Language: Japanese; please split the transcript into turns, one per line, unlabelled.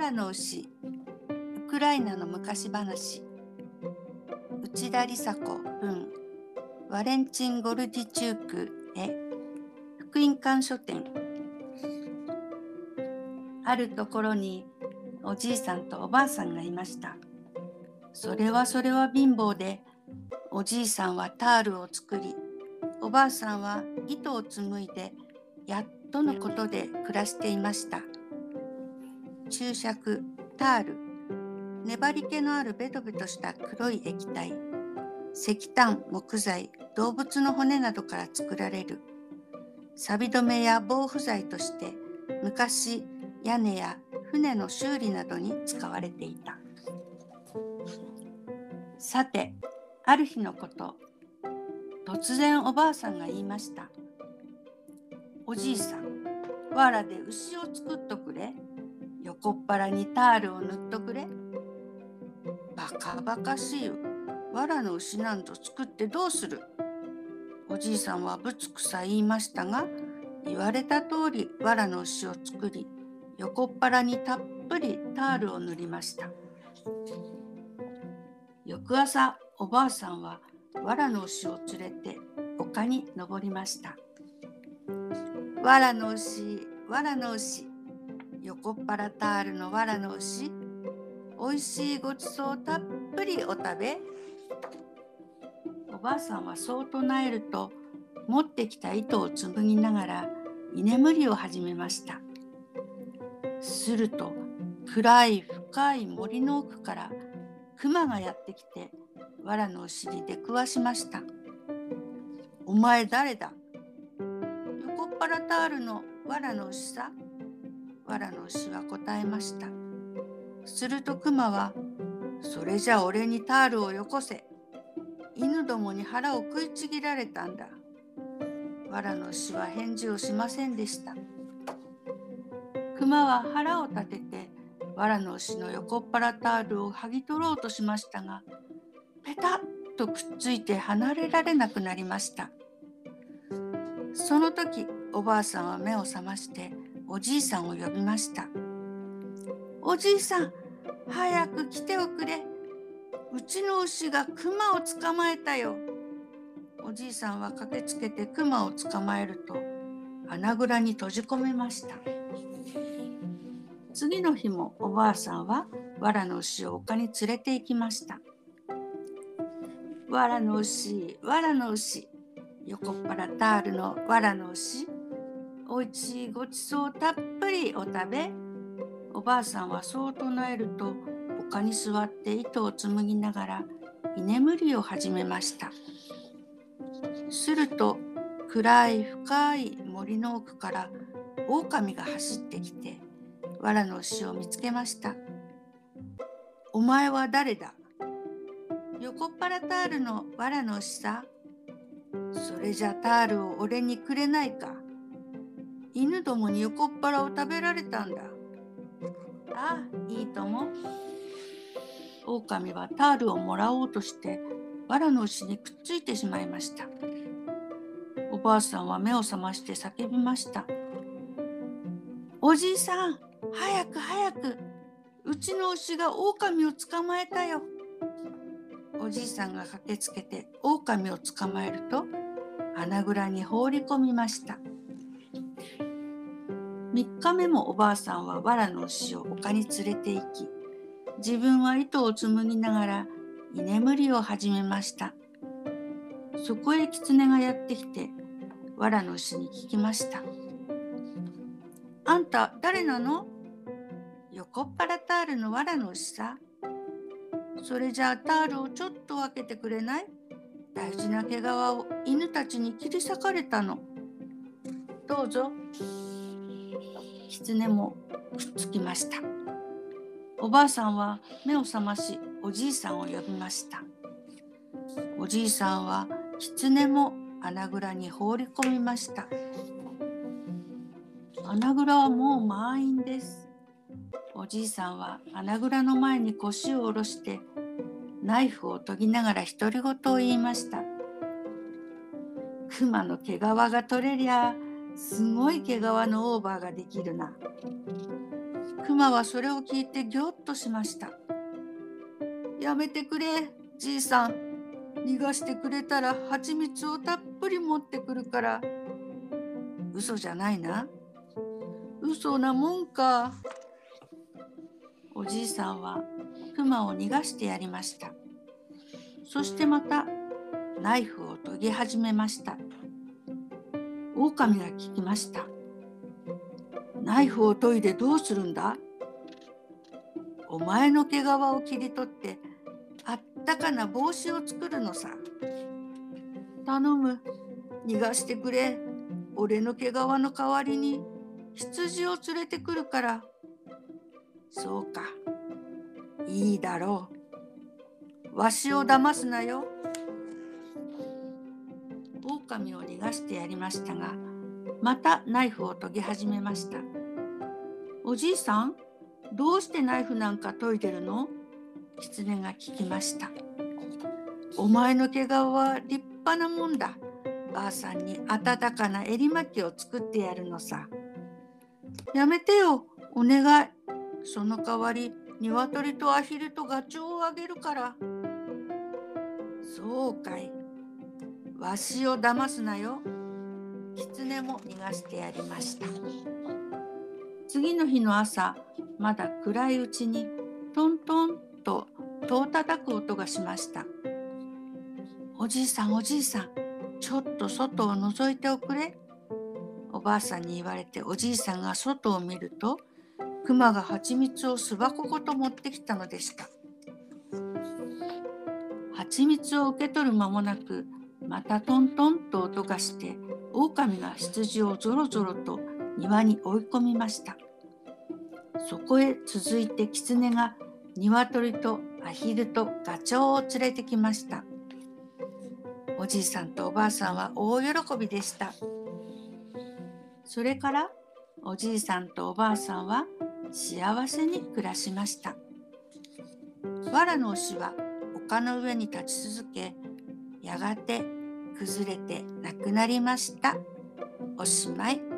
藁の牛ウクライナの昔話。内田梨紗子。文ワレンチン・ゴルディチュークへ。福音館書店。あるところにおじいさんとおばあさんがいました。それはそれは貧乏でおじいさんはタールを作りおばあさんは糸を紡いでやっとのことで暮らしていました。注釈タール。粘り気のあるベトベトした黒い液体。石炭木材動物の骨などから作られる。錆止めや防腐剤として昔屋根や船の修理などに使われていた。さてある日のこと。突然おばあさんが言いました。おじいさん藁で牛を作っとくれ。横っ腹にタールを塗っとくれ。バカバカしい。藁の牛なんぞ作ってどうする。おじいさんはぶつくさ言いましたが言われた通り藁の牛を作り横っ腹にたっぷりタールを塗りました。翌朝おばあさんは藁の牛を連れて丘に登りました。藁の牛藁の牛。横っ腹タールの藁の牛。おいしいごちそうたっぷりお食べ。おばあさんはそう唱えると持ってきた糸を紡ぎながら居眠りを始めました。すると暗い深い森の奥から熊がやってきて藁のお尻で食わしました。お前誰だ？横っ腹タールの藁の牛さ。藁の牛は答えました。すると熊はそれじゃ俺にタールをよこせ。犬どもに腹を食いちぎられたんだ。藁の牛は返事をしませんでした。熊は腹を立てて藁の牛の横っ腹タールを剥ぎ取ろうとしましたがペタッとくっついて離れられなくなりました。その時おばあさんは目を覚ましておじいさんを呼びました。おじいさん早く来ておくれ。うちの牛がクマを捕まえたよ。おじいさんは駆けつけてクマを捕まえると穴蔵に閉じ込めました。次の日もおばあさんは藁の牛を丘に連れて行きました。藁の牛藁の牛。横っ腹タールの藁の牛。おいしいごちそうたっぷりお食べ。おばあさんはそう唱えると丘に座って糸を紡ぎながら居眠りを始めました。すると暗い深い森の奥から狼が走ってきて藁の牛を見つけました。お前は誰だ？横っ腹タールの藁の牛さ。それじゃタールを俺にくれないか？犬どもに横っ腹を食べられたんだ。ああいいとも。狼はタールをもらおうとして藁の牛にくっついてしまいました。おばあさんは目を覚まして叫びました。おじいさん早く早く。うちの牛が狼を捕まえたよ。おじいさんが駆けつけて狼を捕まえると穴蔵に放り込みました。3日目もおばあさんは藁の牛を丘に連れて行き自分は糸を紡ぎながら居眠りを始めました。そこへ狐がやってきて藁の牛に聞きました。あんた誰なの？横っ腹タールの藁の牛さ。それじゃあタールをちょっと分けてくれない？大事な毛皮を犬たちに切り裂かれたの。どうぞ。狐もくっつきました。おばあさんは目を覚ましおじいさんを呼びました。おじいさんは狐も穴蔵に放り込みました。穴蔵はもう満員です。おじいさんは穴蔵の前に腰を下ろしてナイフを研ぎながら独り言を言いました。熊の毛皮が取れりゃすごい毛皮のオーバーができるな。熊はそれを聞いてぎょっとしました。やめてくれ、じいさん。逃がしてくれたら蜂蜜をたっぷり持ってくるから。嘘じゃないな。嘘なもんか。おじいさんは熊を逃がしてやりました。そしてまたナイフを研ぎ始めました。狼が聞きました。ナイフを研いでどうするんだ？お前の毛皮を切り取ってあったかな帽子を作るのさ。頼む、逃がしてくれ。俺の毛皮の代わりに羊を連れてくるから。そうか、いいだろう。わしを騙すなよ。狼を逃がしてやりましたが、またナイフを研ぎ始めました。おじいさん、どうしてナイフなんか研いでるの？狐が聞きました。お前の毛皮は立派なもんだ。ばあさんに温かな襟巻きを作ってやるのさ。やめてよ、お願い。その代わり、鶏とアヒルとガチョウをあげるから。そうかい。わしを騙すなよ。狐も逃がしてやりました。次の日の朝、まだ暗いうちにトントンと戸を叩く音がしました。おじいさんおじいさん、ちょっと外を覗いておくれ。おばあさんに言われておじいさんが外を見ると、熊が蜂蜜を巣箱ごと持ってきたのでした。蜂蜜を受け取る間もなく、またトントンと音がして、狼が羊をぞろぞろと庭に追い込みました。そこへ続いて狐が鶏とアヒルとガチョウを連れてきました。おじいさんとおばあさんは大喜びでした。それからおじいさんとおばあさんは幸せに暮らしました。藁の牛は丘の上に立ち続け、やがて崩れてなくなりました。おしまい。